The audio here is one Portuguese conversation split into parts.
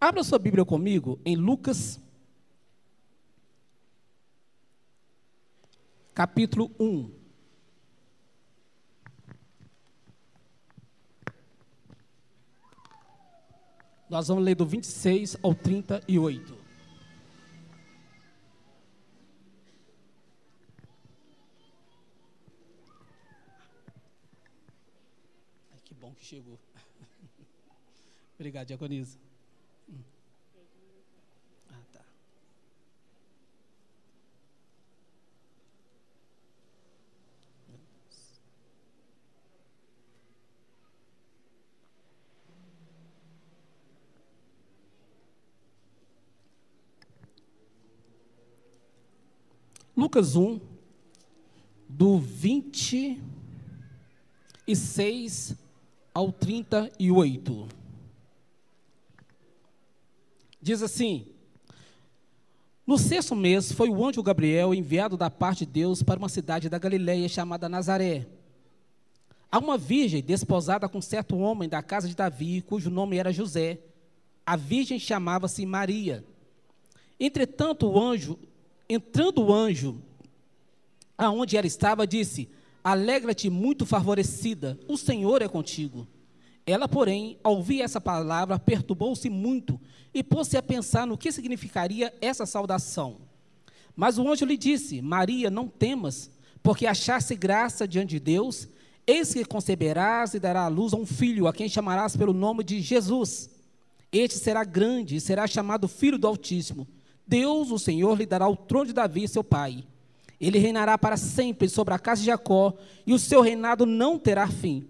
Abra sua Bíblia comigo em Lucas, capítulo 1. Nós vamos ler do 26 ao 38. Ai, que bom que chegou. Obrigado, Diaconisa. Lucas 1, do 26 ao 38. Diz assim: No sexto mês foi o anjo Gabriel enviado da parte de Deus para uma cidade da Galiléia chamada Nazaré. A uma virgem desposada com certo homem da casa de Davi, cujo nome era José. A virgem chamava-se Maria. Entretanto, o anjo, entrando o anjo aonde ela estava, disse: Alegra-te, muito favorecida, o Senhor é contigo. Ela, porém, ao ouvir essa palavra, perturbou-se muito e pôs-se a pensar no que significaria essa saudação. Mas o anjo lhe disse: Maria, não temas, porque achaste graça diante de Deus, eis que conceberás e dará à luz a um filho, a quem chamarás pelo nome de Jesus. Este será grande e será chamado Filho do Altíssimo. Deus, o Senhor, lhe dará o trono de Davi, seu pai. Ele reinará para sempre sobre a casa de Jacó, e o seu reinado não terá fim.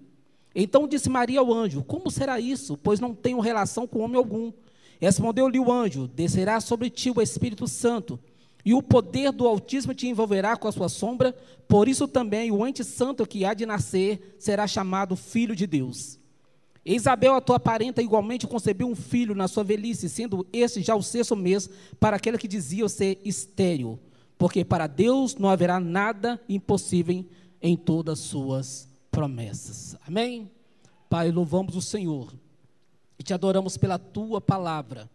Então disse Maria ao anjo: Como será isso? Pois não tenho relação com homem algum. Respondeu-lhe o anjo: Descerá sobre ti o Espírito Santo, e o poder do Altíssimo te envolverá com a sua sombra. Por isso também o ente santo que há de nascer será chamado Filho de Deus. Isabel, a tua parenta, igualmente concebeu um filho na sua velhice, sendo este já o sexto mês para aquele que dizia ser estéril. Porque para Deus não haverá nada impossível em todas suas promessas. Amém? Pai, louvamos o Senhor e te adoramos pela tua palavra.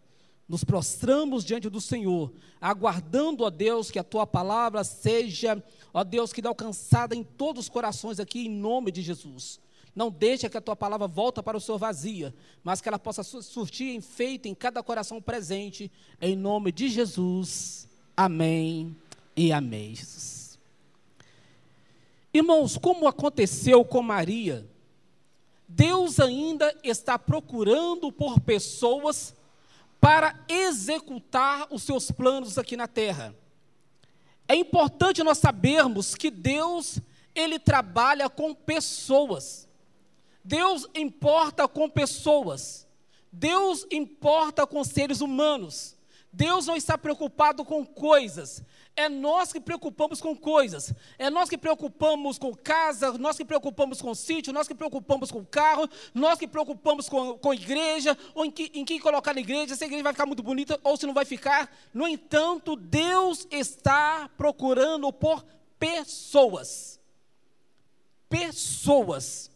Nos prostramos diante do Senhor, aguardando, ó Deus, que a tua palavra seja, ó Deus, que dê alcançada em todos os corações aqui, em nome de Jesus. Não deixe que a tua palavra volta para o Senhor vazia, mas que ela possa surtir efeito em cada coração presente, em nome de Jesus. Amém e amém. Irmãos, como aconteceu com Maria, Deus ainda está procurando por pessoas para executar os seus planos aqui na terra. É importante nós sabermos que Deus, ele trabalha com pessoas. Deus importa com pessoas. Deus importa com seres humanos. Deus não está preocupado com coisas. É nós que preocupamos com coisas. É nós que preocupamos com casa, nós que preocupamos com sítio, nós que preocupamos com carro, nós que preocupamos com, com igreja, ou em, que, em quem colocar na igreja, se a igreja vai ficar muito bonita ou se não vai ficar. No entanto, Deus está procurando por pessoas. Pessoas.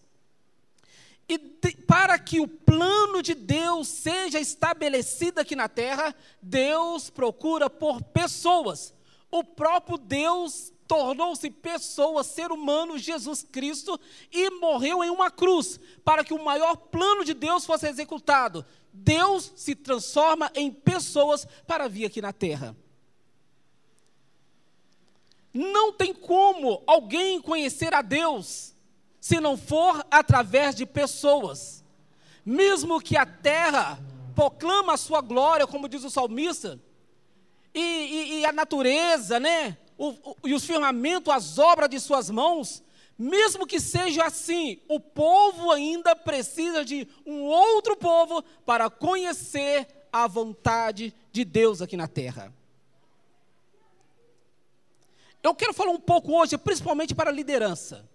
E de, para que o plano de Deus seja estabelecido aqui na terra, Deus procura por pessoas o próprio Deus tornou-se pessoa, ser humano, Jesus Cristo, e morreu em uma cruz, para que o maior plano de Deus fosse executado. Deus se transforma em pessoas para vir aqui na terra. Não tem como alguém conhecer a Deus se não for através de pessoas. Mesmo que a terra proclama a sua glória, como diz o salmista, e, e, e a natureza, né? O, o, e os firmamentos, as obras de suas mãos, mesmo que seja assim, o povo ainda precisa de um outro povo para conhecer a vontade de Deus aqui na terra. Eu quero falar um pouco hoje, principalmente para a liderança.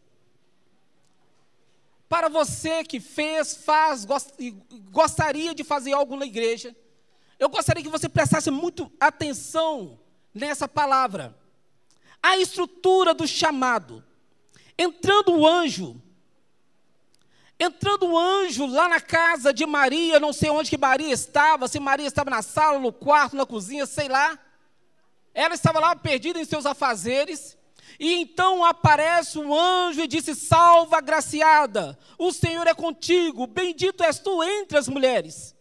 Para você que fez, faz, gost, gostaria de fazer algo na igreja, eu gostaria que você prestasse muito atenção nessa palavra. A estrutura do chamado. Entrando o anjo, Entrando o anjo lá na casa de Maria, não sei onde que Maria estava, se Maria estava na sala, no quarto, na cozinha, sei lá. Ela estava lá perdida em seus afazeres. E então aparece um anjo e disse: Salva, agraciada, o Senhor é contigo, bendito és tu entre as mulheres.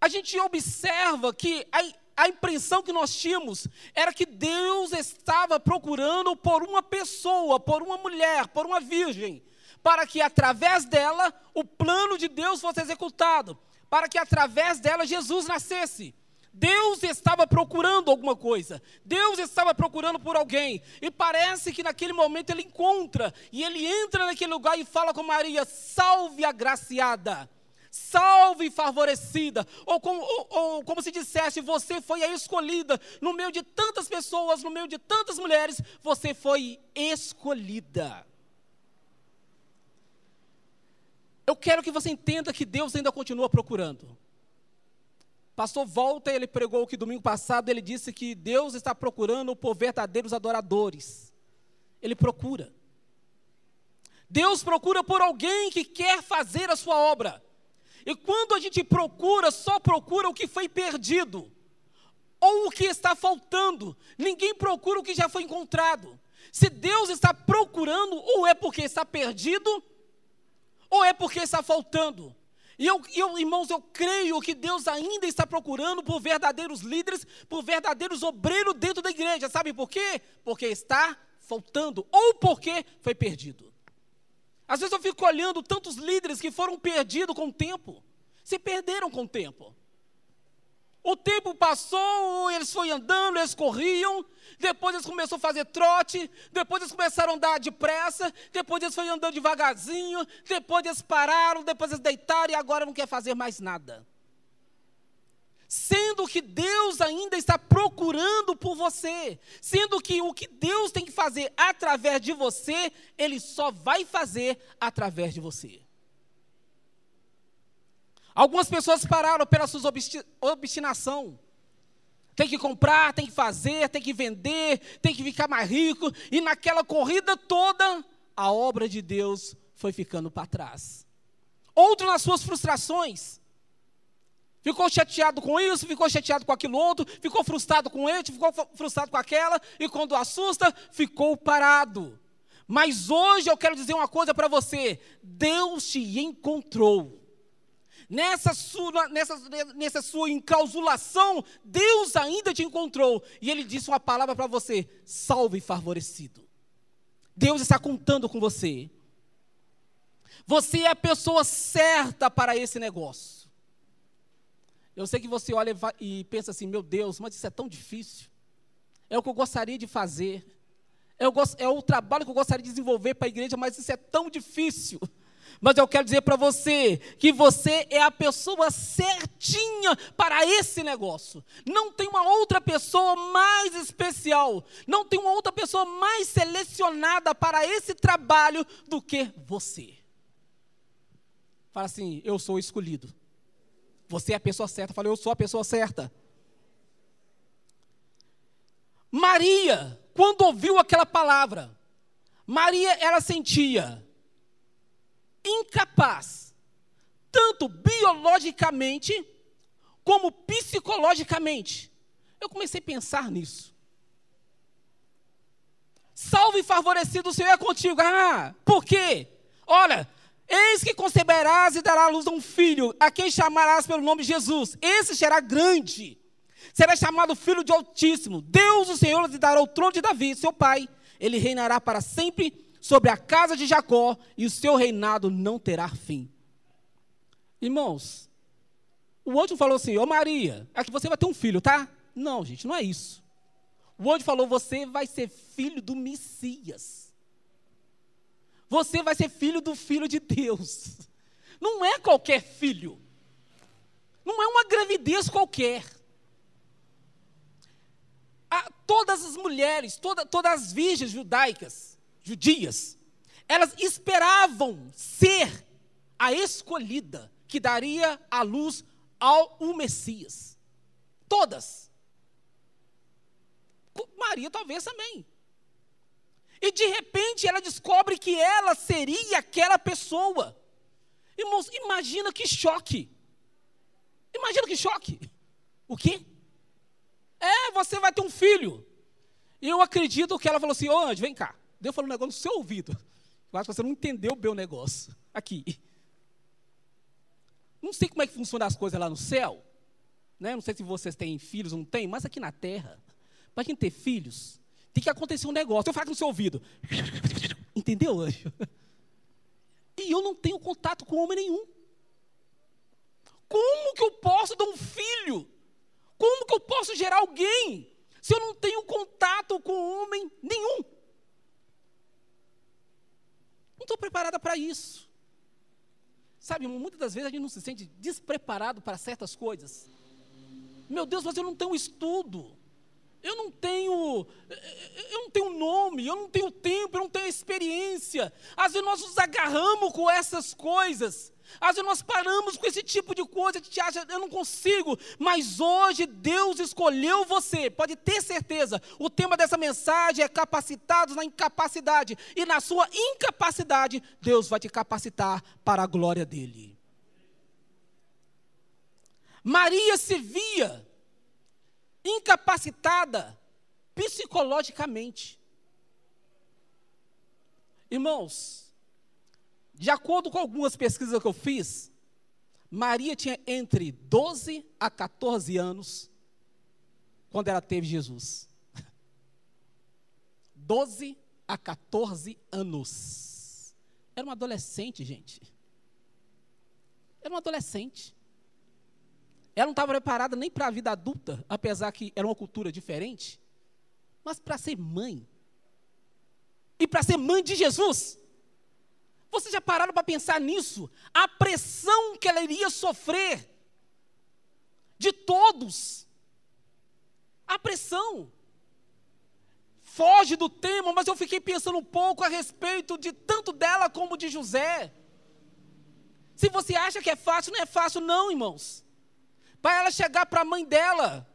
A gente observa que a, a impressão que nós tínhamos era que Deus estava procurando por uma pessoa, por uma mulher, por uma virgem, para que através dela o plano de Deus fosse executado, para que através dela Jesus nascesse. Deus estava procurando alguma coisa, Deus estava procurando por alguém, e parece que naquele momento ele encontra, e ele entra naquele lugar e fala com Maria: salve agraciada, salve favorecida, ou como, ou, ou como se dissesse, você foi a escolhida, no meio de tantas pessoas, no meio de tantas mulheres, você foi escolhida. Eu quero que você entenda que Deus ainda continua procurando. Pastor Volta, ele pregou que domingo passado ele disse que Deus está procurando por verdadeiros adoradores. Ele procura. Deus procura por alguém que quer fazer a sua obra. E quando a gente procura, só procura o que foi perdido ou o que está faltando. Ninguém procura o que já foi encontrado. Se Deus está procurando, ou é porque está perdido, ou é porque está faltando. E eu, eu, irmãos, eu creio que Deus ainda está procurando por verdadeiros líderes, por verdadeiros obreiros dentro da igreja. Sabe por quê? Porque está faltando, ou porque foi perdido. Às vezes eu fico olhando tantos líderes que foram perdidos com o tempo, se perderam com o tempo. O tempo passou, eles foram andando, eles corriam, depois eles começaram a fazer trote, depois eles começaram a andar depressa, depois eles foram andando devagarzinho, depois eles pararam, depois eles deitaram e agora não quer fazer mais nada. Sendo que Deus ainda está procurando por você, sendo que o que Deus tem que fazer através de você, Ele só vai fazer através de você. Algumas pessoas pararam pela sua obstinação. Tem que comprar, tem que fazer, tem que vender, tem que ficar mais rico. E naquela corrida toda, a obra de Deus foi ficando para trás. Outro nas suas frustrações. Ficou chateado com isso, ficou chateado com aquilo outro, ficou frustrado com ele, ficou frustrado com aquela, e quando assusta, ficou parado. Mas hoje eu quero dizer uma coisa para você: Deus te encontrou nessa sua, nessa, nessa sua enclausulação, Deus ainda te encontrou. E Ele disse uma palavra para você: salve e favorecido. Deus está contando com você. Você é a pessoa certa para esse negócio. Eu sei que você olha e pensa assim: meu Deus, mas isso é tão difícil. É o que eu gostaria de fazer. É o, é o trabalho que eu gostaria de desenvolver para a igreja, mas isso é tão difícil. Mas eu quero dizer para você que você é a pessoa certinha para esse negócio. Não tem uma outra pessoa mais especial, não tem uma outra pessoa mais selecionada para esse trabalho do que você. Fala assim: eu sou escolhido. Você é a pessoa certa. Fala, eu sou a pessoa certa. Maria, quando ouviu aquela palavra, Maria, ela sentia incapaz, tanto biologicamente como psicologicamente. Eu comecei a pensar nisso. Salve favorecido o Senhor é contigo. Ah, por quê? Olha, eis que conceberás e dará à luz a um filho, a quem chamarás pelo nome de Jesus. Esse será grande. Será chamado Filho de Altíssimo. Deus, o Senhor, lhe dará o trono de Davi, seu pai. Ele reinará para sempre sobre a casa de Jacó e o seu reinado não terá fim. Irmãos, o anjo falou assim: Ô Maria, é que você vai ter um filho, tá? Não, gente, não é isso. O anjo falou: Você vai ser filho do Messias. Você vai ser filho do Filho de Deus. Não é qualquer filho. Não é uma gravidez qualquer. A, todas as mulheres, toda, todas as virgens judaicas, judias, elas esperavam ser a escolhida que daria a luz ao o Messias. Todas. Maria talvez também. E de repente ela descobre que ela seria aquela pessoa. Irmãos, imagina que choque. Imagina que choque. O quê? É, você vai ter um filho. E eu acredito que ela falou assim: Ô anjo, vem cá. Deus falou um negócio no seu ouvido. Eu acho que você não entendeu bem o negócio. Aqui. Não sei como é que funcionam as coisas lá no céu. Né? Não sei se vocês têm filhos ou não têm, mas aqui na terra, para quem ter filhos, tem que acontecer um negócio. Eu falo no seu ouvido. Entendeu, anjo? E eu não tenho contato com homem nenhum. Como que eu posso dar um filho? Como que eu posso gerar alguém se eu não tenho contato com homem nenhum? Não estou preparada para isso. Sabe, muitas das vezes a gente não se sente despreparado para certas coisas. Meu Deus, mas eu não tenho estudo. Eu não tenho, eu não tenho nome, eu não tenho tempo, eu não tenho experiência. Às vezes nós nos agarramos com essas coisas. Às vezes nós paramos com esse tipo de coisa, a gente acha, eu não consigo, mas hoje Deus escolheu você, pode ter certeza. O tema dessa mensagem é capacitados na incapacidade, e na sua incapacidade, Deus vai te capacitar para a glória dele. Maria se via incapacitada psicologicamente. Irmãos, de acordo com algumas pesquisas que eu fiz, Maria tinha entre 12 a 14 anos quando ela teve Jesus. 12 a 14 anos. Era uma adolescente, gente. Era uma adolescente. Ela não estava preparada nem para a vida adulta, apesar que era uma cultura diferente, mas para ser mãe. E para ser mãe de Jesus. Vocês já pararam para pensar nisso? A pressão que ela iria sofrer de todos. A pressão. Foge do tema, mas eu fiquei pensando um pouco a respeito de tanto dela como de José. Se você acha que é fácil, não é fácil, não, irmãos para ela chegar para a mãe dela,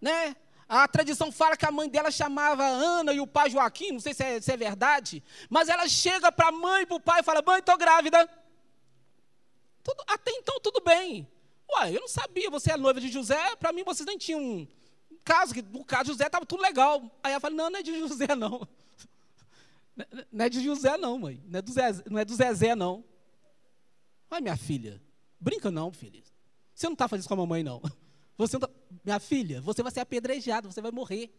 né? A tradição fala que a mãe dela chamava Ana e o pai Joaquim, não sei se é, se é verdade, mas ela chega para a mãe e para o pai e fala: Mãe, estou grávida. Tudo, até então, tudo bem. Ué, eu não sabia, você é noiva de José, para mim vocês nem tinham um caso, que no caso de José estava tudo legal. Aí ela fala: Não, não é de José, não. Não é de José, não, mãe. Não é do Zezé, não. É do Zezé, não. Ai, minha filha, brinca não, filha. Você não está fazendo isso com a mamãe, não. Você não tá... Minha filha, você vai ser apedrejado, você vai morrer.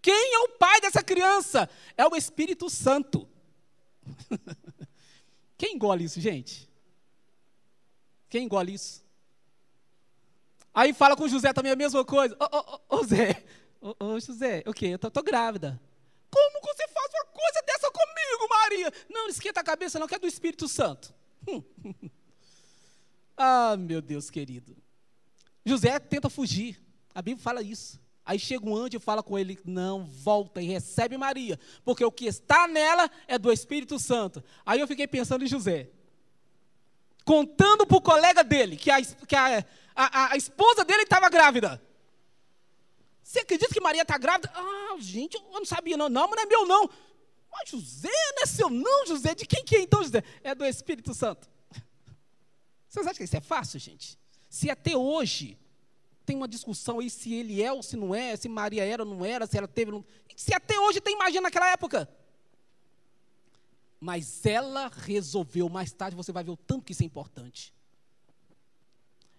Quem é o pai dessa criança? É o Espírito Santo. Quem engole isso, gente? Quem engole isso? Aí fala com José também a mesma coisa. Ô, ô, ô Zé, ô, José, o quê? Eu tô, tô, grávida. Como você faz uma coisa dessa comigo, Maria? Não esquenta a cabeça não, que é do Espírito Santo. Ah, meu Deus querido. José tenta fugir. A Bíblia fala isso. Aí chega um anjo e fala com ele: Não, volta e recebe Maria, porque o que está nela é do Espírito Santo. Aí eu fiquei pensando em José, contando para o colega dele que a, que a, a, a esposa dele estava grávida. Você acredita que Maria está grávida? Ah, gente, eu não sabia, não. Não, mas não é meu, não. Mas José, não é seu, não, José. De quem que é então, José? É do Espírito Santo. Vocês acham que isso é fácil, gente? Se até hoje tem uma discussão aí se ele é ou se não é, se Maria era ou não era, se ela teve ou não. Se até hoje tem, imagina naquela época. Mas ela resolveu, mais tarde você vai ver o tanto que isso é importante.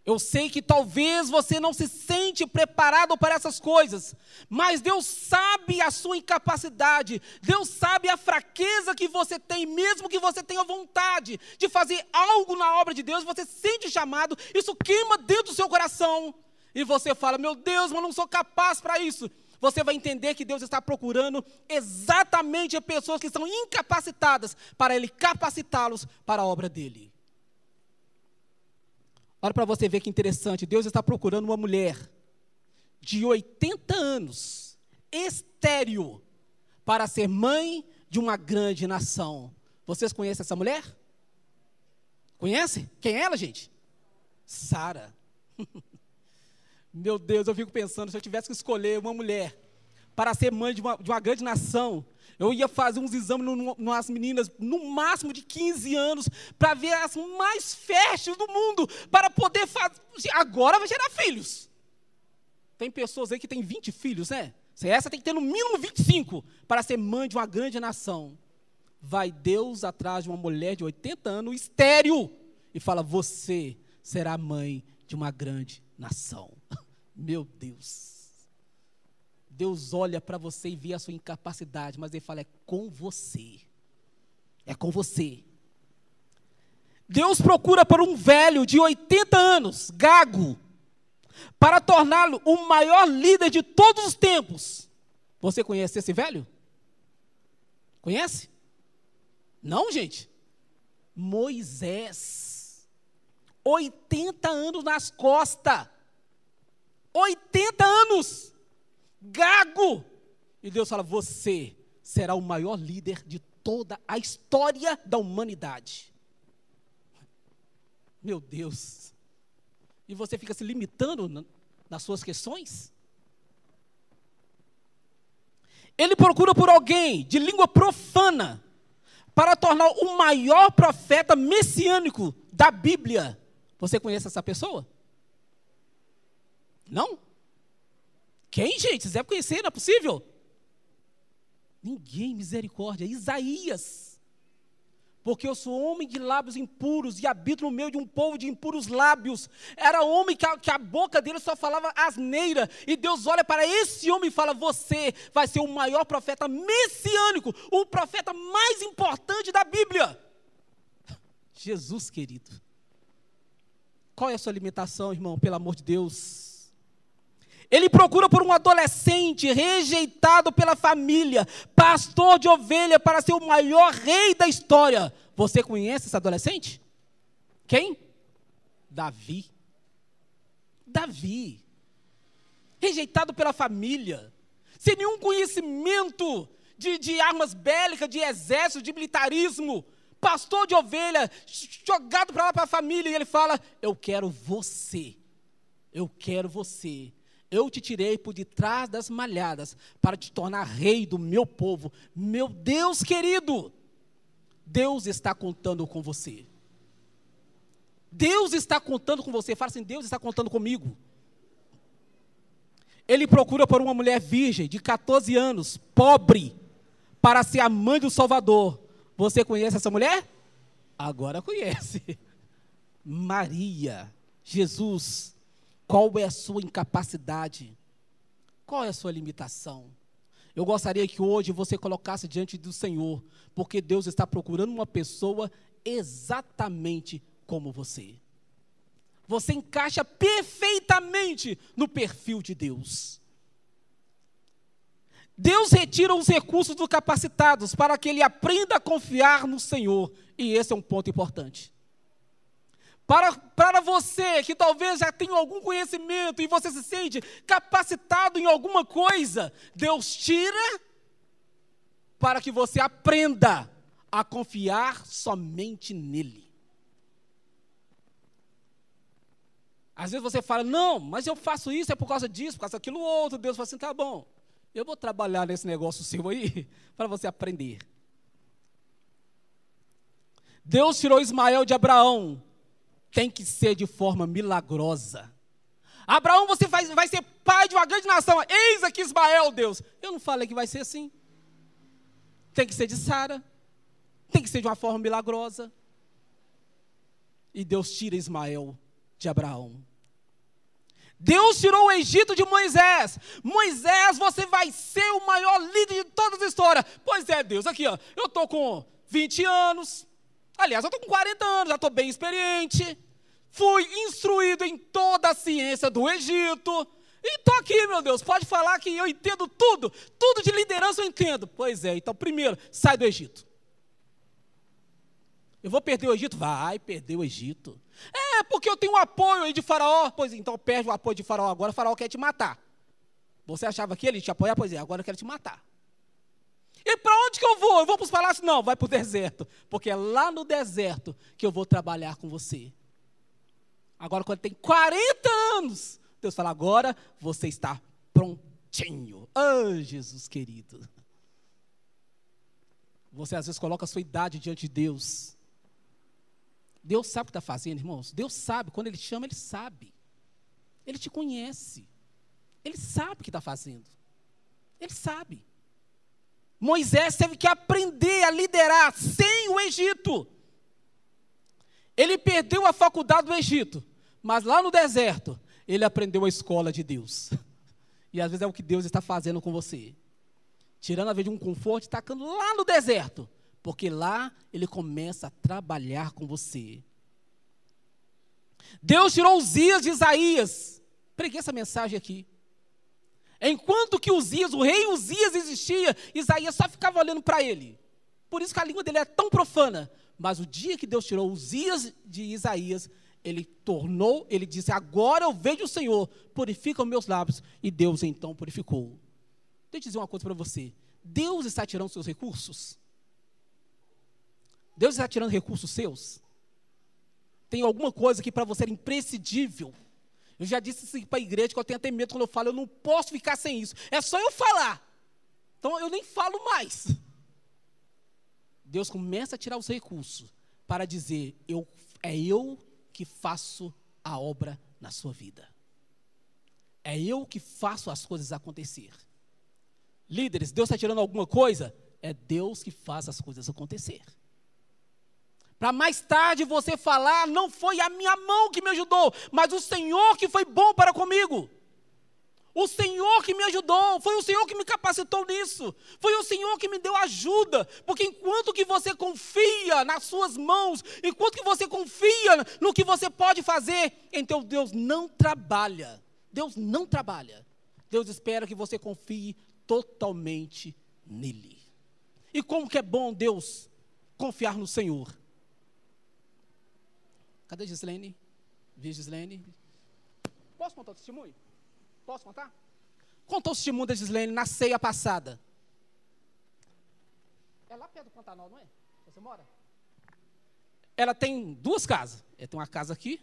Eu sei que talvez você não se sente preparado para essas coisas, mas Deus sabe a sua incapacidade, Deus sabe a fraqueza que você tem, mesmo que você tenha vontade de fazer algo na obra de Deus, você sente chamado, isso queima dentro do seu coração, e você fala: Meu Deus, mas não sou capaz para isso. Você vai entender que Deus está procurando exatamente pessoas que são incapacitadas para Ele capacitá-los para a obra dele. Olha para você ver que interessante. Deus está procurando uma mulher de 80 anos, estéril, para ser mãe de uma grande nação. Vocês conhecem essa mulher? Conhece? Quem é ela, gente? Sara. Meu Deus, eu fico pensando, se eu tivesse que escolher uma mulher para ser mãe de uma, de uma grande nação, Eu ia fazer uns exames nas meninas, no máximo de 15 anos, para ver as mais férteis do mundo, para poder fazer. Agora vai gerar filhos. Tem pessoas aí que têm 20 filhos, né? Essa tem que ter no mínimo 25 para ser mãe de uma grande nação. Vai Deus atrás de uma mulher de 80 anos, estéril, e fala: Você será mãe de uma grande nação. Meu Deus. Deus olha para você e vê a sua incapacidade, mas Ele fala: é com você. É com você. Deus procura por um velho de 80 anos, gago, para torná-lo o maior líder de todos os tempos. Você conhece esse velho? Conhece? Não, gente. Moisés. 80 anos nas costas. 80 anos gago. E Deus fala: Você será o maior líder de toda a história da humanidade. Meu Deus. E você fica se limitando nas suas questões? Ele procura por alguém de língua profana para tornar o maior profeta messiânico da Bíblia. Você conhece essa pessoa? Não? Quem, gente? Vocês devem conhecer, não é possível? Ninguém, misericórdia. Isaías. Porque eu sou homem de lábios impuros e habito no meio de um povo de impuros lábios. Era homem que a, que a boca dele só falava asneira. E Deus olha para esse homem e fala: Você vai ser o maior profeta messiânico, o profeta mais importante da Bíblia. Jesus querido. Qual é a sua limitação, irmão, pelo amor de Deus? Ele procura por um adolescente rejeitado pela família, pastor de ovelha, para ser o maior rei da história. Você conhece esse adolescente? Quem? Davi. Davi. Rejeitado pela família, sem nenhum conhecimento de, de armas bélicas, de exército, de militarismo. Pastor de ovelha, jogado para lá para a família, e ele fala: Eu quero você. Eu quero você eu te tirei por detrás das malhadas para te tornar rei do meu povo. Meu Deus querido, Deus está contando com você. Deus está contando com você. Fala assim: Deus está contando comigo. Ele procura por uma mulher virgem de 14 anos, pobre, para ser a mãe do Salvador. Você conhece essa mulher? Agora conhece. Maria, Jesus, qual é a sua incapacidade? Qual é a sua limitação? Eu gostaria que hoje você colocasse diante do Senhor, porque Deus está procurando uma pessoa exatamente como você. Você encaixa perfeitamente no perfil de Deus. Deus retira os recursos dos capacitados para que ele aprenda a confiar no Senhor, e esse é um ponto importante. Para, para você que talvez já tenha algum conhecimento e você se sente capacitado em alguma coisa, Deus tira para que você aprenda a confiar somente nele. Às vezes você fala, não, mas eu faço isso, é por causa disso, por causa daquilo outro. Deus fala assim, tá bom, eu vou trabalhar nesse negócio seu aí, para você aprender. Deus tirou Ismael de Abraão tem que ser de forma milagrosa. Abraão, você vai, vai ser pai de uma grande nação. Eis aqui Ismael, Deus. Eu não falei que vai ser assim. Tem que ser de Sara. Tem que ser de uma forma milagrosa. E Deus tira Ismael de Abraão. Deus tirou o Egito de Moisés. Moisés, você vai ser o maior líder de toda a história. Pois é, Deus, aqui, ó. Eu estou com 20 anos. Aliás, eu estou com 40 anos, já estou bem experiente fui instruído em toda a ciência do Egito. E estou aqui, meu Deus, pode falar que eu entendo tudo, tudo de liderança eu entendo. Pois é, então primeiro, sai do Egito. Eu vou perder o Egito? Vai perder o Egito. É, porque eu tenho um apoio aí de Faraó. Pois então, perde o apoio de Faraó. Agora Faraó quer te matar. Você achava que ele te apoiar? Pois é, agora eu quero te matar. E para onde que eu vou? Eu vou para os palácios? Não, vai para o deserto. Porque é lá no deserto que eu vou trabalhar com você. Agora, quando tem 40 anos, Deus fala: agora você está prontinho. Oh, Jesus querido. Você às vezes coloca a sua idade diante de Deus. Deus sabe o que está fazendo, irmãos. Deus sabe. Quando Ele chama, Ele sabe. Ele te conhece. Ele sabe o que está fazendo. Ele sabe. Moisés teve que aprender a liderar sem o Egito. Ele perdeu a faculdade do Egito, mas lá no deserto, ele aprendeu a escola de Deus. E às vezes é o que Deus está fazendo com você. Tirando a vez de um conforto e tacando lá no deserto. Porque lá ele começa a trabalhar com você. Deus tirou os dias de Isaías. Preguei essa mensagem aqui. Enquanto que Uzias, o rei Uzias existia, Isaías só ficava olhando para ele. Por isso que a língua dele é tão profana. Mas o dia que Deus tirou Uzias de Isaías, ele tornou, ele disse: Agora eu vejo o Senhor, purifica os meus lábios. E Deus então purificou. Deixa eu dizer uma coisa para você: Deus está tirando seus recursos? Deus está tirando recursos seus? Tem alguma coisa que para você era imprescindível? Eu já disse isso para a igreja que eu tenho até medo quando eu falo, eu não posso ficar sem isso. É só eu falar. Então eu nem falo mais. Deus começa a tirar os recursos para dizer: eu, é eu que faço a obra na sua vida. É eu que faço as coisas acontecer. Líderes, Deus está tirando alguma coisa? É Deus que faz as coisas acontecer. Para mais tarde você falar, não foi a minha mão que me ajudou, mas o Senhor que foi bom para comigo. O Senhor que me ajudou, foi o Senhor que me capacitou nisso. Foi o Senhor que me deu ajuda, porque enquanto que você confia nas suas mãos, enquanto que você confia no que você pode fazer, então Deus não trabalha. Deus não trabalha. Deus espera que você confie totalmente nele. E como que é bom Deus confiar no Senhor? Cadê Gislene? Vi Gislene? Posso contar o testemunho? Posso contar? Contou o testemunho da Gislene na ceia passada. É lá perto do Pantanal, não é? Você mora? Ela tem duas casas. Ela tem uma casa aqui,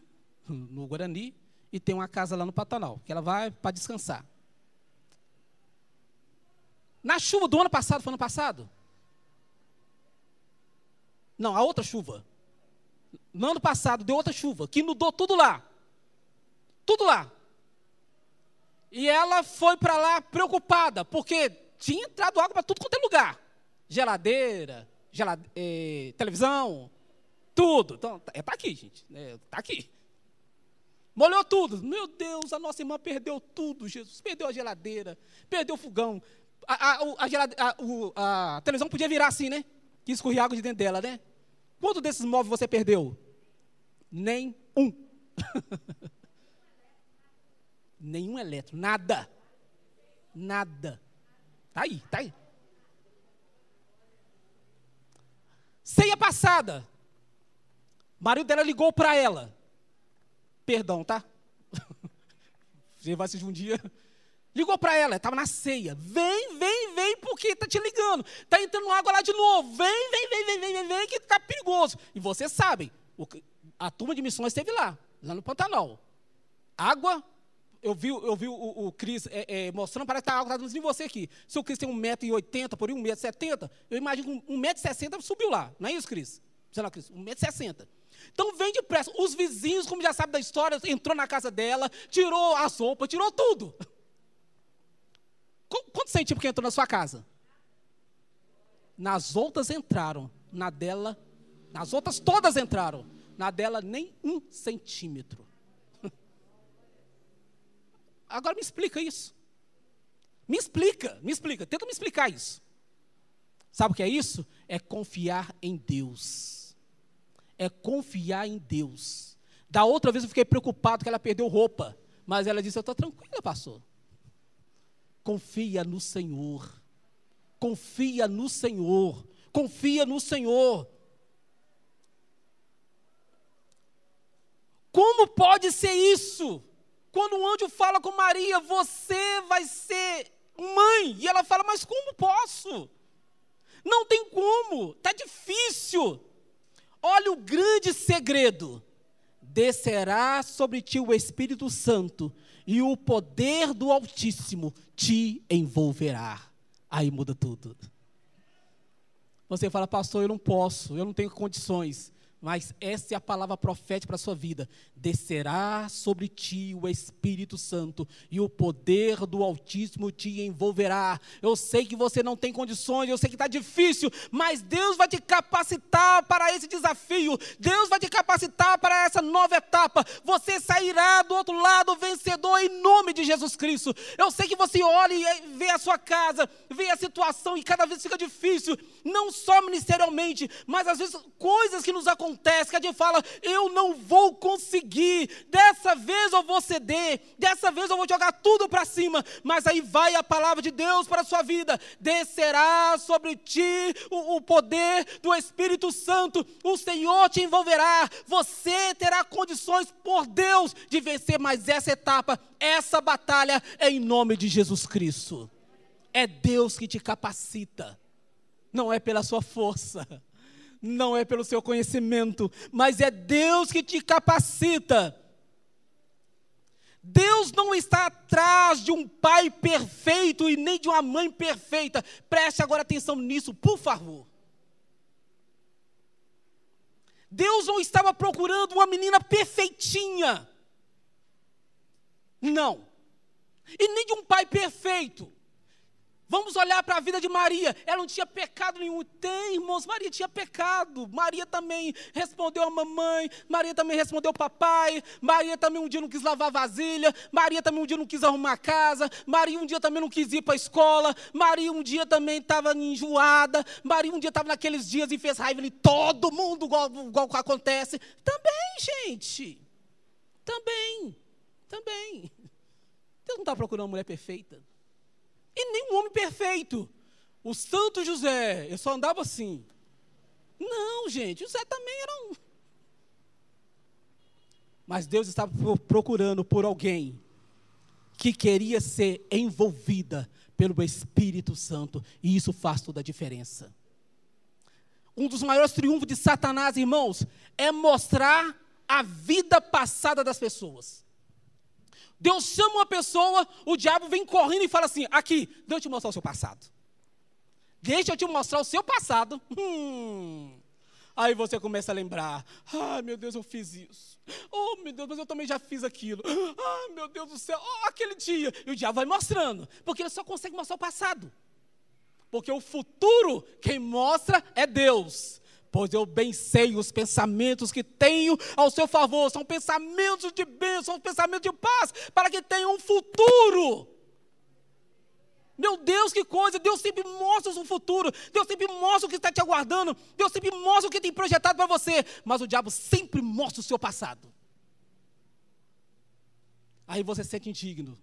no Guarani, e tem uma casa lá no Pantanal, que ela vai para descansar. Na chuva do ano passado, foi ano passado? Não, a outra chuva. No ano passado deu outra chuva, que inundou tudo lá. Tudo lá. E ela foi para lá preocupada, porque tinha entrado água para tudo quanto é lugar. Geladeira, gelade eh, televisão, tudo. Então, é para aqui, gente. É, tá aqui. Molhou tudo. Meu Deus, a nossa irmã perdeu tudo, Jesus. Perdeu a geladeira, perdeu o fogão. A, a, a, a, a televisão podia virar assim, né? Que escorria água de dentro dela, né? Quanto desses móveis você perdeu? Nem um. Nenhum elétrico, nada. Nada. Tá aí, tá aí. Ceia passada. O marido dela ligou para ela. Perdão, tá? Você vai assistir um dia. Ligou para ela, estava na ceia. Vem, vem, vem, porque está te ligando. Está entrando água lá de novo. Vem, vem, vem, vem, vem, vem, vem, que está perigoso. E vocês sabem, a turma de missões esteve lá, lá no Pantanal. Água, eu vi, eu vi o, o Cris é, é, mostrando, parece que está dando em você aqui. Se o Cris tem 1,80m, por aí 1,70m, eu imagino que 1,60m subiu lá. Não é isso, Cris? Sei lá, Cris, 1,60m. Então vem depressa. Os vizinhos, como já sabem da história, entrou na casa dela, tirou a sopa, tirou tudo. Quantos centímetros que entrou na sua casa? Nas outras entraram, na dela, nas outras todas entraram, na dela nem um centímetro. Agora me explica isso. Me explica, me explica, tenta me explicar isso. Sabe o que é isso? É confiar em Deus. É confiar em Deus. Da outra vez eu fiquei preocupado que ela perdeu roupa. Mas ela disse: Eu estou tranquila, pastor. Confia no Senhor. Confia no Senhor. Confia no Senhor. Como pode ser isso? Quando o anjo fala com Maria, você vai ser mãe. E ela fala, mas como posso? Não tem como, está difícil. Olha o grande segredo: descerá sobre ti o Espírito Santo, e o poder do Altíssimo te envolverá. Aí muda tudo. Você fala, pastor, eu não posso, eu não tenho condições. Mas essa é a palavra profética para a sua vida. Descerá sobre ti o Espírito Santo e o poder do Altíssimo te envolverá. Eu sei que você não tem condições, eu sei que está difícil, mas Deus vai te capacitar para esse desafio. Deus vai te capacitar para essa nova etapa. Você sairá do outro lado vencedor em nome de Jesus Cristo. Eu sei que você olha e vê a sua casa, vê a situação e cada vez fica difícil, não só ministerialmente, mas às vezes coisas que nos acontecem acontece que a gente fala, eu não vou conseguir, dessa vez eu vou ceder, dessa vez eu vou jogar tudo para cima, mas aí vai a palavra de Deus para a sua vida, descerá sobre ti o, o poder do Espírito Santo, o Senhor te envolverá, você terá condições por Deus de vencer mais essa etapa, essa batalha é em nome de Jesus Cristo. É Deus que te capacita, não é pela sua força não é pelo seu conhecimento, mas é Deus que te capacita. Deus não está atrás de um pai perfeito e nem de uma mãe perfeita. Preste agora atenção nisso, por favor. Deus não estava procurando uma menina perfeitinha. Não. E nem de um pai perfeito. Vamos olhar para a vida de Maria. Ela não tinha pecado nenhum. Tem, irmãos, Maria tinha pecado. Maria também respondeu a mamãe. Maria também respondeu ao papai. Maria também um dia não quis lavar vasilha. Maria também um dia não quis arrumar a casa. Maria um dia também não quis ir para a escola. Maria um dia também estava enjoada. Maria um dia estava naqueles dias e fez raiva em todo mundo, igual, igual acontece. Também, gente. Também. Também. Deus não está procurando uma mulher perfeita. E nem um homem perfeito. O santo José, eu só andava assim. Não, gente, José também era um. Mas Deus estava procurando por alguém que queria ser envolvida pelo Espírito Santo, e isso faz toda a diferença. Um dos maiores triunfos de Satanás, irmãos, é mostrar a vida passada das pessoas. Deus chama uma pessoa, o diabo vem correndo e fala assim: aqui, deixa eu te mostrar o seu passado. Deixa eu te mostrar o seu passado. Hum. Aí você começa a lembrar: ah, meu Deus, eu fiz isso. Oh, meu Deus, mas eu também já fiz aquilo. Ah, meu Deus do céu, oh, aquele dia. E o diabo vai mostrando, porque ele só consegue mostrar o passado. Porque o futuro, quem mostra é Deus pois eu bem sei os pensamentos que tenho ao seu favor, são pensamentos de bênção, são pensamentos de paz, para que tenha um futuro. Meu Deus, que coisa! Deus sempre mostra o futuro, Deus sempre mostra o que está te aguardando, Deus sempre mostra o que tem projetado para você, mas o diabo sempre mostra o seu passado. Aí você se sente indigno.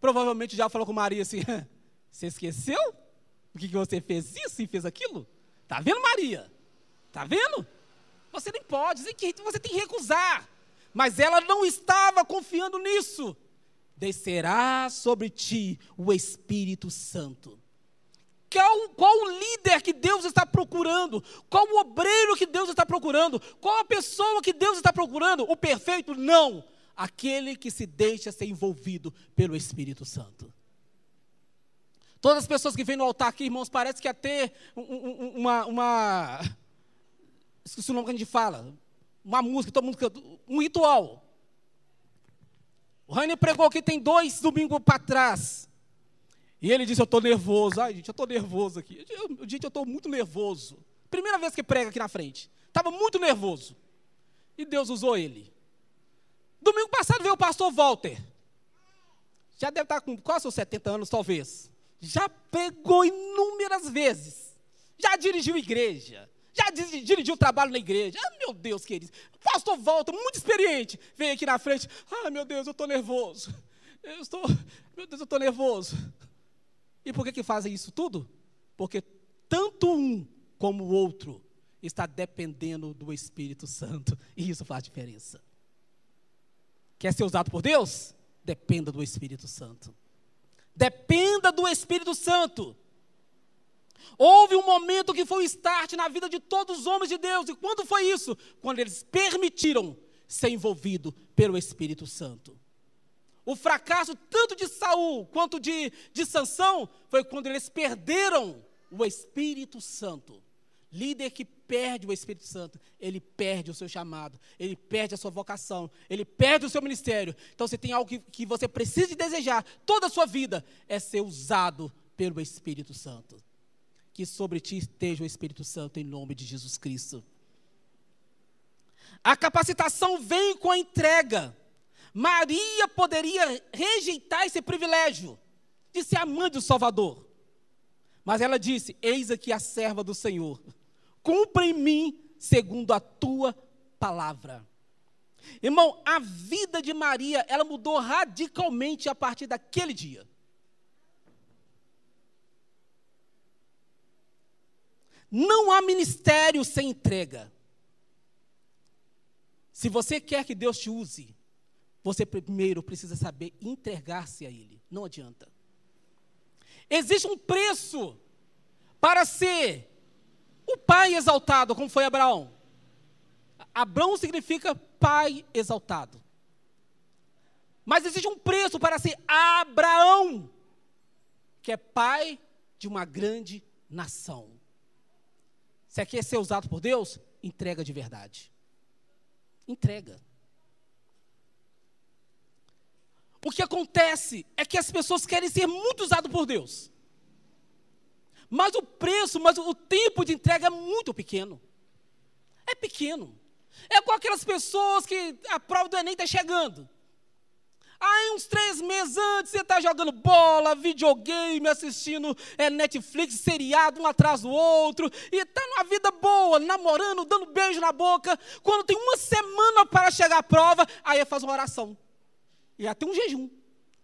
Provavelmente já falou com Maria assim: Você esqueceu? O que você fez isso e fez aquilo? Tá vendo, Maria? Tá vendo? Você nem pode, você tem que recusar. Mas ela não estava confiando nisso. Descerá sobre ti o Espírito Santo. Qual, qual o líder que Deus está procurando? Qual o obreiro que Deus está procurando? Qual a pessoa que Deus está procurando? O perfeito? Não. Aquele que se deixa ser envolvido pelo Espírito Santo. Todas as pessoas que vêm no altar aqui, irmãos, parece que ia ter uma, uma. Esqueci o nome que a gente fala. Uma música, todo mundo canta. Um ritual. O Rainer pregou aqui tem dois domingos para trás. E ele disse: Eu estou nervoso. Ai, gente, eu estou nervoso aqui. Eu, gente, eu estou muito nervoso. Primeira vez que prega aqui na frente. Estava muito nervoso. E Deus usou ele. Domingo passado veio o pastor Walter. Já deve estar com quase seus 70 anos, talvez já pegou inúmeras vezes, já dirigiu igreja, já dirigiu trabalho na igreja. Ah, meu Deus, querido. Pastor Volta, muito experiente, vem aqui na frente. Ah, meu Deus, eu estou nervoso. Eu estou, meu Deus, eu estou nervoso. E por que, que fazem isso tudo? Porque tanto um como o outro está dependendo do Espírito Santo. E isso faz diferença. Quer ser usado por Deus? Dependa do Espírito Santo. Dependa do Espírito Santo. Houve um momento que foi o start na vida de todos os homens de Deus. E quando foi isso? Quando eles permitiram ser envolvido pelo Espírito Santo. O fracasso tanto de Saul quanto de, de Sansão foi quando eles perderam o Espírito Santo. Líder que perde o Espírito Santo, ele perde o seu chamado, ele perde a sua vocação, ele perde o seu ministério. Então, você tem algo que, que você precisa desejar toda a sua vida, é ser usado pelo Espírito Santo. Que sobre ti esteja o Espírito Santo em nome de Jesus Cristo. A capacitação vem com a entrega. Maria poderia rejeitar esse privilégio de ser a mãe do Salvador. Mas ela disse: Eis aqui a serva do Senhor cumpra em mim segundo a tua palavra. Irmão, a vida de Maria, ela mudou radicalmente a partir daquele dia. Não há ministério sem entrega. Se você quer que Deus te use, você primeiro precisa saber entregar-se a Ele. Não adianta. Existe um preço para ser o pai exaltado, como foi Abraão. Abraão significa pai exaltado. Mas existe um preço para ser Abraão, que é pai de uma grande nação. Você quer ser usado por Deus? Entrega de verdade. Entrega. O que acontece é que as pessoas querem ser muito usadas por Deus. Mas o preço, mas o tempo de entrega é muito pequeno. É pequeno. É com aquelas pessoas que a prova do Enem está chegando. Aí, uns três meses antes, você está jogando bola, videogame, assistindo é, Netflix, seriado, um atrás do outro, e está numa vida boa, namorando, dando beijo na boca. Quando tem uma semana para chegar a prova, aí faz uma oração. E até um jejum.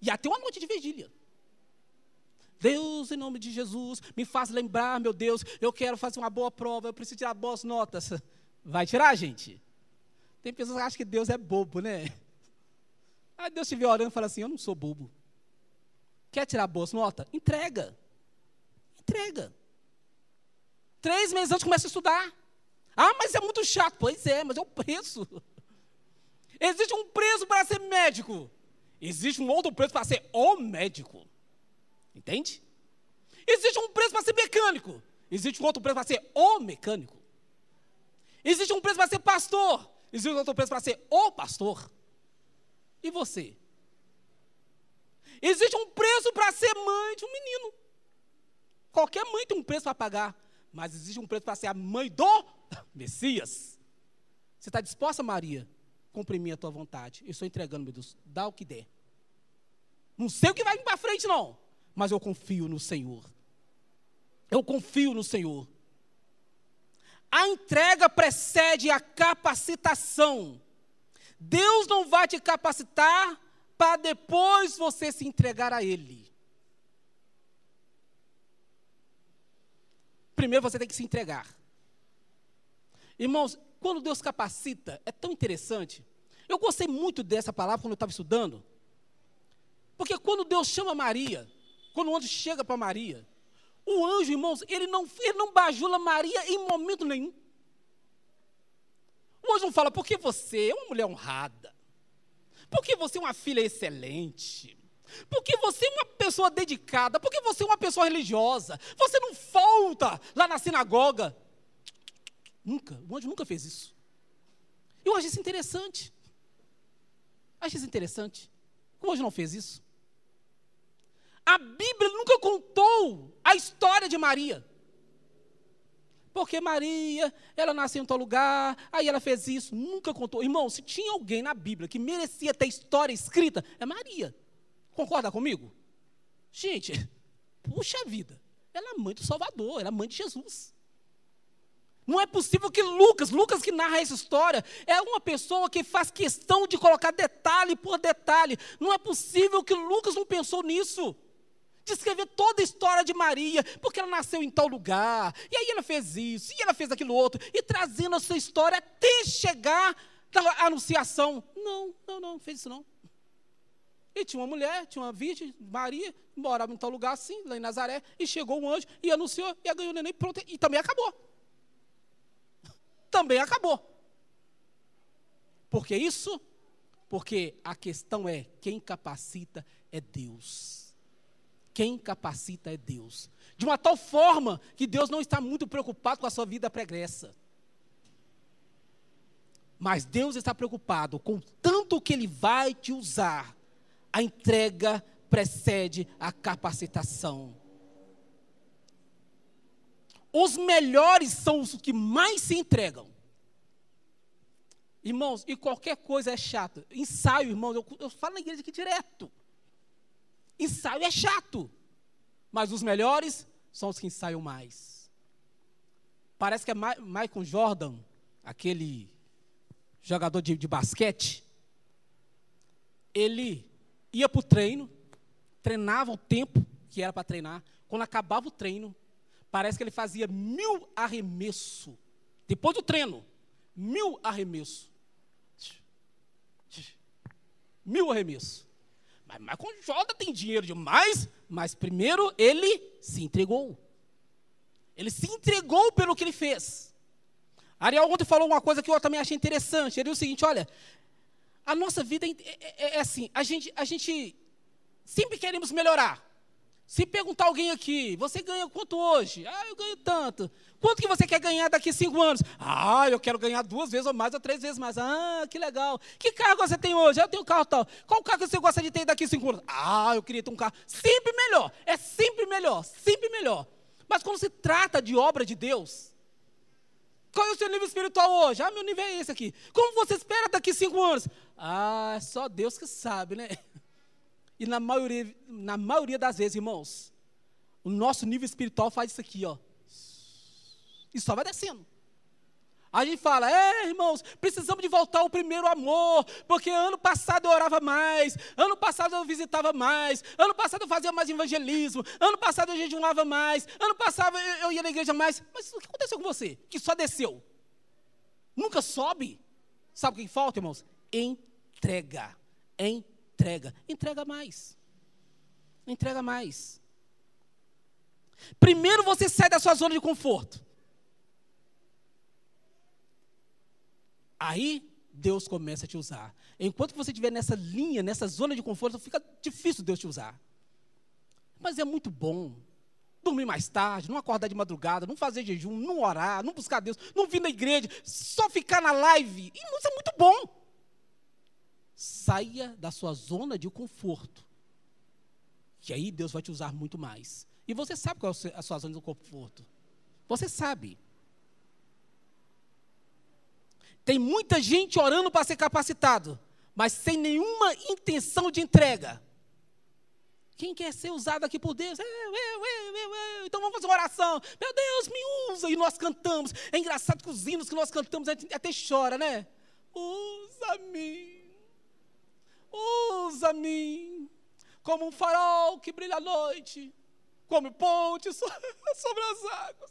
E até uma noite de vigília. Deus, em nome de Jesus, me faz lembrar, meu Deus, eu quero fazer uma boa prova, eu preciso tirar boas notas. Vai tirar, gente? Tem pessoas que acham que Deus é bobo, né? Aí Deus te vê orando e fala assim: Eu não sou bobo. Quer tirar boas notas? Entrega. Entrega. Três meses antes começa a estudar. Ah, mas é muito chato. Pois é, mas é o preço. Existe um preço para ser médico. Existe um outro preço para ser o médico. Entende? Existe um preço para ser mecânico. Existe outro preço para ser o mecânico. Existe um preço para ser pastor. Existe outro preço para ser o pastor. E você? Existe um preço para ser mãe de um menino. Qualquer mãe tem um preço para pagar. Mas existe um preço para ser a mãe do Messias. Você está disposta, Maria? Comprimir a tua vontade. Eu estou entregando, meu Deus. Dá o que der. Não sei o que vai vir para frente, não mas eu confio no Senhor. Eu confio no Senhor. A entrega precede a capacitação. Deus não vai te capacitar para depois você se entregar a Ele. Primeiro você tem que se entregar. Irmãos, quando Deus capacita, é tão interessante. Eu gostei muito dessa palavra quando eu estava estudando. Porque quando Deus chama Maria, quando o anjo chega para Maria, o anjo, irmãos, ele não, ele não bajula Maria em momento nenhum. O anjo não fala, porque você é uma mulher honrada, porque você é uma filha excelente, porque você é uma pessoa dedicada, porque você é uma pessoa religiosa, você não falta lá na sinagoga. Nunca, o anjo nunca fez isso. Eu acho isso interessante. Acho isso interessante. O anjo não fez isso. A Bíblia nunca contou a história de Maria. Porque Maria, ela nasceu em tal lugar, aí ela fez isso, nunca contou. Irmão, se tinha alguém na Bíblia que merecia ter história escrita, é Maria. Concorda comigo? Gente, puxa vida, ela é mãe do Salvador, ela é mãe de Jesus. Não é possível que Lucas, Lucas que narra essa história, é uma pessoa que faz questão de colocar detalhe por detalhe. Não é possível que Lucas não pensou nisso descrever toda a história de Maria, porque ela nasceu em tal lugar, e aí ela fez isso, e ela fez aquilo outro, e trazendo a sua história até chegar na anunciação. Não, não, não, fez isso não. E tinha uma mulher, tinha uma virgem, Maria, morava em tal lugar assim, lá em Nazaré, e chegou um anjo e anunciou, e ganhou o neném, pronto, e também acabou. Também acabou. Por que isso? Porque a questão é, quem capacita é Deus. Quem capacita é Deus. De uma tal forma que Deus não está muito preocupado com a sua vida pregressa. Mas Deus está preocupado com tanto que Ele vai te usar. A entrega precede a capacitação. Os melhores são os que mais se entregam. Irmãos, e qualquer coisa é chato. Ensaio, irmãos, eu, eu falo na igreja aqui direto. Ensaio é chato. Mas os melhores são os que ensaiam mais. Parece que é Michael Jordan, aquele jogador de, de basquete. Ele ia para o treino, treinava o tempo que era para treinar. Quando acabava o treino, parece que ele fazia mil arremessos. Depois do treino, mil arremessos. Mil arremessos. Mas, mas quando Joda tem dinheiro demais, mas primeiro ele se entregou. Ele se entregou pelo que ele fez. Ariel ontem falou uma coisa que eu também achei interessante. Ele disse o seguinte: olha, a nossa vida é, é, é assim, a gente, a gente sempre queremos melhorar. Se perguntar alguém aqui, você ganha quanto hoje? Ah, eu ganho tanto. Quanto que você quer ganhar daqui a cinco anos? Ah, eu quero ganhar duas vezes ou mais ou três vezes mais. Ah, que legal. Que carro você tem hoje? Eu tenho um carro tal. Qual carro você gosta de ter daqui a cinco anos? Ah, eu queria ter um carro. Sempre melhor. É sempre melhor. Sempre melhor. Mas quando se trata de obra de Deus, qual é o seu nível espiritual hoje? Ah, meu nível é esse aqui. Como você espera daqui a cinco anos? Ah, é só Deus que sabe, né? E na maioria, na maioria das vezes, irmãos, o nosso nível espiritual faz isso aqui, ó. E só vai descendo. A gente fala, é, irmãos, precisamos de voltar ao primeiro amor, porque ano passado eu orava mais, ano passado eu visitava mais, ano passado eu fazia mais evangelismo, ano passado eu jejuava mais, ano passado eu ia na igreja mais. Mas o que aconteceu com você? Que só desceu. Nunca sobe. Sabe o que falta, irmãos? Entrega. Entrega entrega. Entrega mais. Entrega mais. Primeiro você sai da sua zona de conforto. Aí Deus começa a te usar. Enquanto você estiver nessa linha, nessa zona de conforto, fica difícil Deus te usar. Mas é muito bom dormir mais tarde, não acordar de madrugada, não fazer jejum, não orar, não buscar Deus, não vir na igreja, só ficar na live. Isso é muito bom. Saia da sua zona de conforto. Que aí Deus vai te usar muito mais. E você sabe qual é a sua zona de conforto. Você sabe. Tem muita gente orando para ser capacitado, mas sem nenhuma intenção de entrega. Quem quer ser usado aqui por Deus? Eu, eu, eu, eu, eu. Então vamos fazer uma oração. Meu Deus, me usa. E nós cantamos. É engraçado que os hinos que nós cantamos até chora, né? Usa-me. Usa-me como um farol que brilha à noite, como ponte sobre as águas.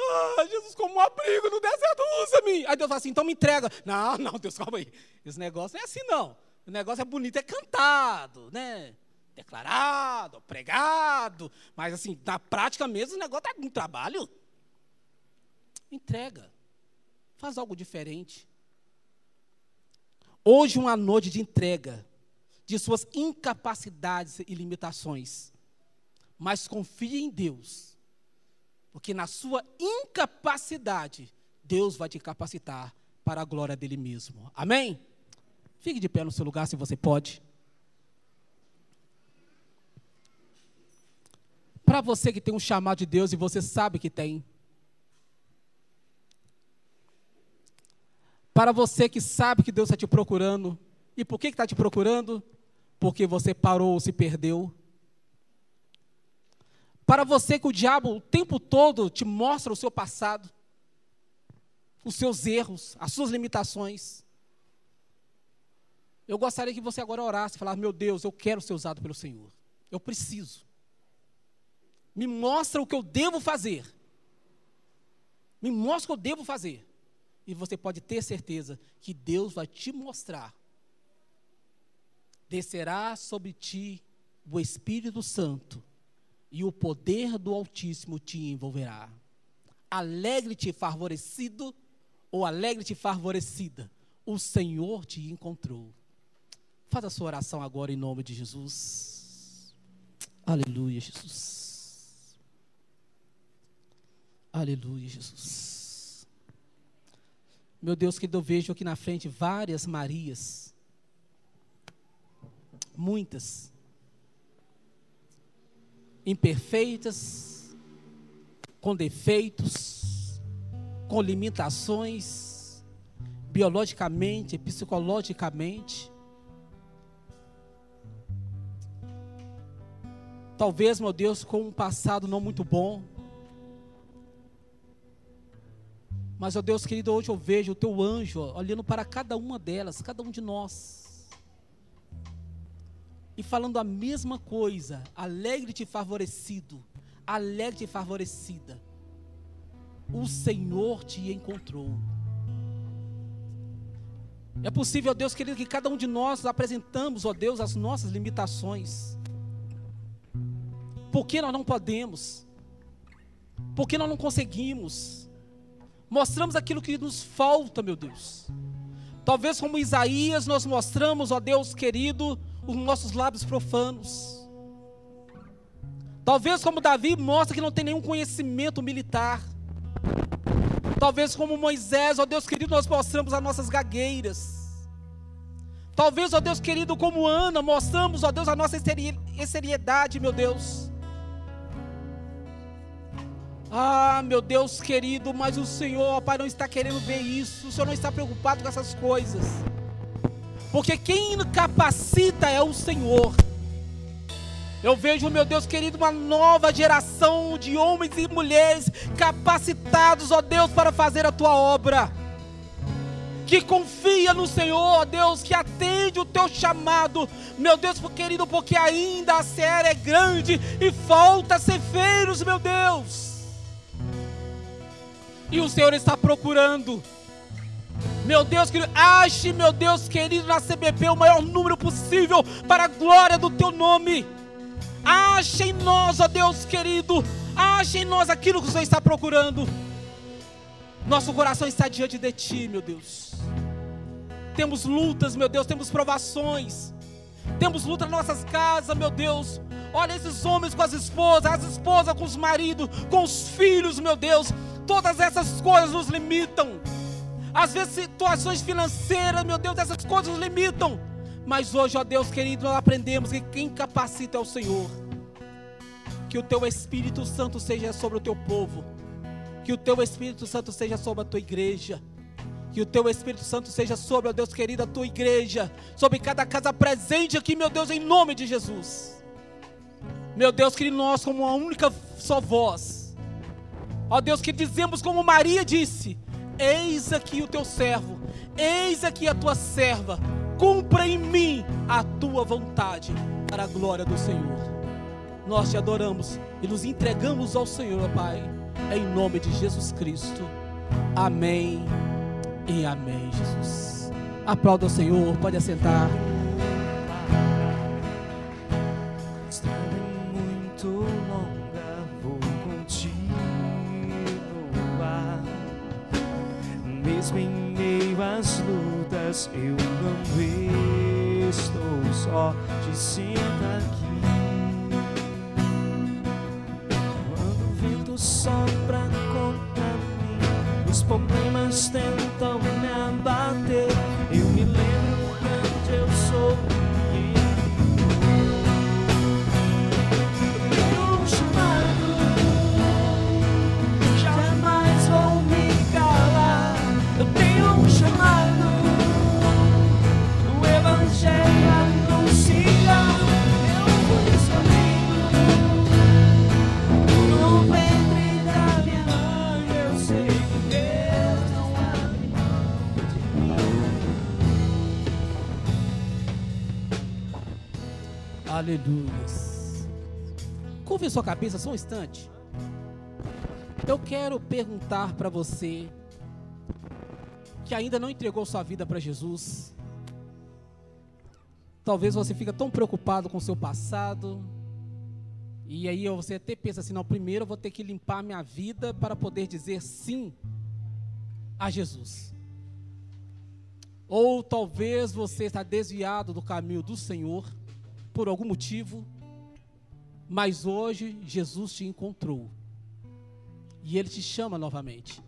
Ah, Jesus, como um abrigo no deserto, usa-me. Aí Deus fala assim, então me entrega. Não, não, Deus, calma aí. Esse negócio não é assim, não. O negócio é bonito, é cantado, né? Declarado, pregado. Mas assim, na prática mesmo, o negócio está com trabalho. Entrega. Faz algo diferente. Hoje, uma noite de entrega de suas incapacidades e limitações. Mas confie em Deus, porque na sua incapacidade, Deus vai te capacitar para a glória dele mesmo. Amém? Fique de pé no seu lugar se você pode. Para você que tem um chamado de Deus e você sabe que tem, Para você que sabe que Deus está te procurando. E por que está te procurando? Porque você parou, se perdeu. Para você que o diabo o tempo todo te mostra o seu passado, os seus erros, as suas limitações. Eu gostaria que você agora orasse e falasse: Meu Deus, eu quero ser usado pelo Senhor. Eu preciso. Me mostra o que eu devo fazer. Me mostra o que eu devo fazer. E você pode ter certeza que Deus vai te mostrar. Descerá sobre ti o Espírito Santo e o poder do Altíssimo te envolverá. Alegre-te favorecido ou alegre-te favorecida. O Senhor te encontrou. Faz a sua oração agora em nome de Jesus. Aleluia, Jesus. Aleluia, Jesus. Meu Deus, que eu vejo aqui na frente várias Marias. Muitas. Imperfeitas, com defeitos, com limitações, biologicamente, psicologicamente. Talvez, meu Deus, com um passado não muito bom. Mas, ó Deus querido, hoje eu vejo o teu anjo olhando para cada uma delas, cada um de nós. E falando a mesma coisa, alegre-te favorecido, alegre-te favorecida. O Senhor te encontrou. É possível, ó Deus querido, que cada um de nós apresentamos, ó Deus, as nossas limitações. Por que nós não podemos? Por que nós não conseguimos? Mostramos aquilo que nos falta, meu Deus. Talvez como Isaías nós mostramos, ó Deus querido, os nossos lábios profanos. Talvez como Davi mostra que não tem nenhum conhecimento militar. Talvez como Moisés, ó Deus querido, nós mostramos as nossas gagueiras. Talvez, ó Deus querido, como Ana, mostramos, ó Deus, a nossa seriedade, meu Deus. Ah, meu Deus querido, mas o Senhor, Pai, não está querendo ver isso. O Senhor não está preocupado com essas coisas. Porque quem capacita é o Senhor. Eu vejo, meu Deus querido, uma nova geração de homens e mulheres capacitados, ó Deus, para fazer a tua obra. Que confia no Senhor, ó Deus, que atende o teu chamado, meu Deus querido, porque ainda a série é grande e falta cefeiros, meu Deus. E o Senhor está procurando. Meu Deus querido, ache, meu Deus querido, na CBP o maior número possível para a glória do teu nome. Ache em nós, ó Deus querido, ache em nós aquilo que o Senhor está procurando. Nosso coração está diante de Ti, meu Deus. Temos lutas, meu Deus, temos provações. Temos luta nas nossas casas, meu Deus. Olha esses homens com as esposas, as esposas com os maridos, com os filhos, meu Deus. Todas essas coisas nos limitam. Às vezes, situações financeiras, meu Deus, essas coisas nos limitam. Mas hoje, ó Deus querido, nós aprendemos que quem capacita é o Senhor. Que o teu Espírito Santo seja sobre o teu povo. Que o teu Espírito Santo seja sobre a tua igreja. Que o teu Espírito Santo seja sobre, ó Deus querido, a tua igreja. Sobre cada casa presente aqui, meu Deus, em nome de Jesus. Meu Deus, que nós, como uma única só voz, Ó Deus, que dizemos como Maria disse: Eis aqui o teu servo, eis aqui a tua serva, cumpra em mim a tua vontade, para a glória do Senhor. Nós te adoramos e nos entregamos ao Senhor, Pai, em nome de Jesus Cristo. Amém e amém, Jesus. Aplauda o Senhor, pode assentar. Mesmo em meio às lutas, eu não estou só. Te senta aqui. Quando o vento sopra contra mim, os problemas tentam me abater. Aleluia. Curve sua cabeça só um instante. Eu quero perguntar para você que ainda não entregou sua vida para Jesus. Talvez você fica tão preocupado com o seu passado. E aí você até pensa assim, não, primeiro eu vou ter que limpar minha vida para poder dizer sim a Jesus. Ou talvez você está desviado do caminho do Senhor por algum motivo. Mas hoje Jesus te encontrou. E ele te chama novamente.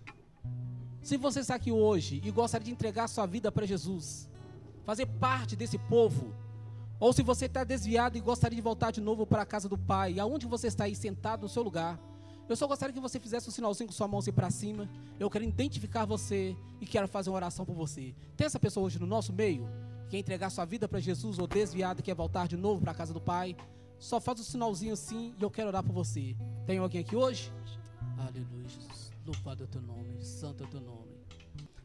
Se você está aqui hoje e gostaria de entregar sua vida para Jesus, fazer parte desse povo, ou se você está desviado e gostaria de voltar de novo para a casa do Pai, aonde você está aí sentado no seu lugar, eu só gostaria que você fizesse um sinalzinho com sua mão assim para cima. Eu quero identificar você e quero fazer uma oração por você. Tem essa pessoa hoje no nosso meio? Quer entregar sua vida para Jesus ou desviado quer voltar de novo para a casa do Pai? Só faz um sinalzinho assim e eu quero orar por você. Tem alguém aqui hoje? Aleluia, Jesus. Louvado é o teu nome, santo é o teu nome.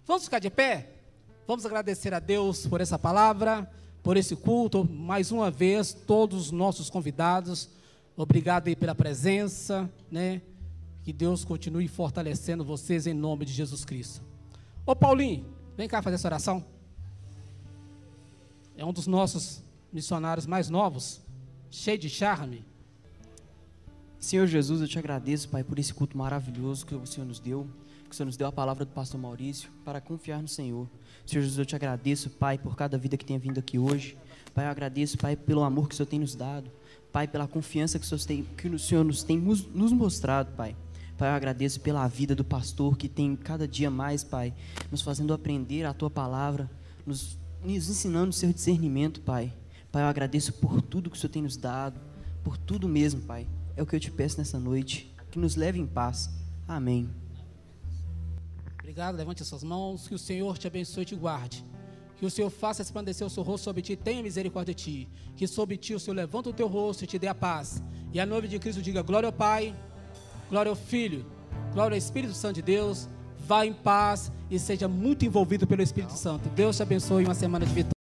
Vamos ficar de pé? Vamos agradecer a Deus por essa palavra, por esse culto. Mais uma vez, todos os nossos convidados, obrigado aí pela presença, né? Que Deus continue fortalecendo vocês em nome de Jesus Cristo. Ô Paulinho, vem cá fazer essa oração. É um dos nossos missionários mais novos, cheio de charme. Senhor Jesus, eu te agradeço, Pai, por esse culto maravilhoso que o Senhor nos deu, que o Senhor nos deu a palavra do pastor Maurício para confiar no Senhor. Senhor Jesus, eu te agradeço, Pai, por cada vida que tenha vindo aqui hoje. Pai, eu agradeço, Pai, pelo amor que o Senhor tem nos dado. Pai, pela confiança que o Senhor, tem, que o Senhor nos tem nos mostrado, Pai. Pai, eu agradeço pela vida do pastor que tem cada dia mais, Pai, nos fazendo aprender a tua palavra, nos, nos ensinando o seu discernimento, Pai. Pai, eu agradeço por tudo que o Senhor tem nos dado, por tudo mesmo, Pai. É o que eu te peço nessa noite, que nos leve em paz. Amém. Obrigado, levante as suas mãos, que o Senhor te abençoe e te guarde. Que o Senhor faça resplandecer o seu rosto sobre ti, tenha misericórdia de ti. Que sobre ti o Senhor levanta o teu rosto e te dê a paz. E a noiva de Cristo diga glória ao Pai, Glória ao Filho, glória ao Espírito Santo de Deus. Vá em paz e seja muito envolvido pelo Espírito Santo. Deus te abençoe uma semana de vitória.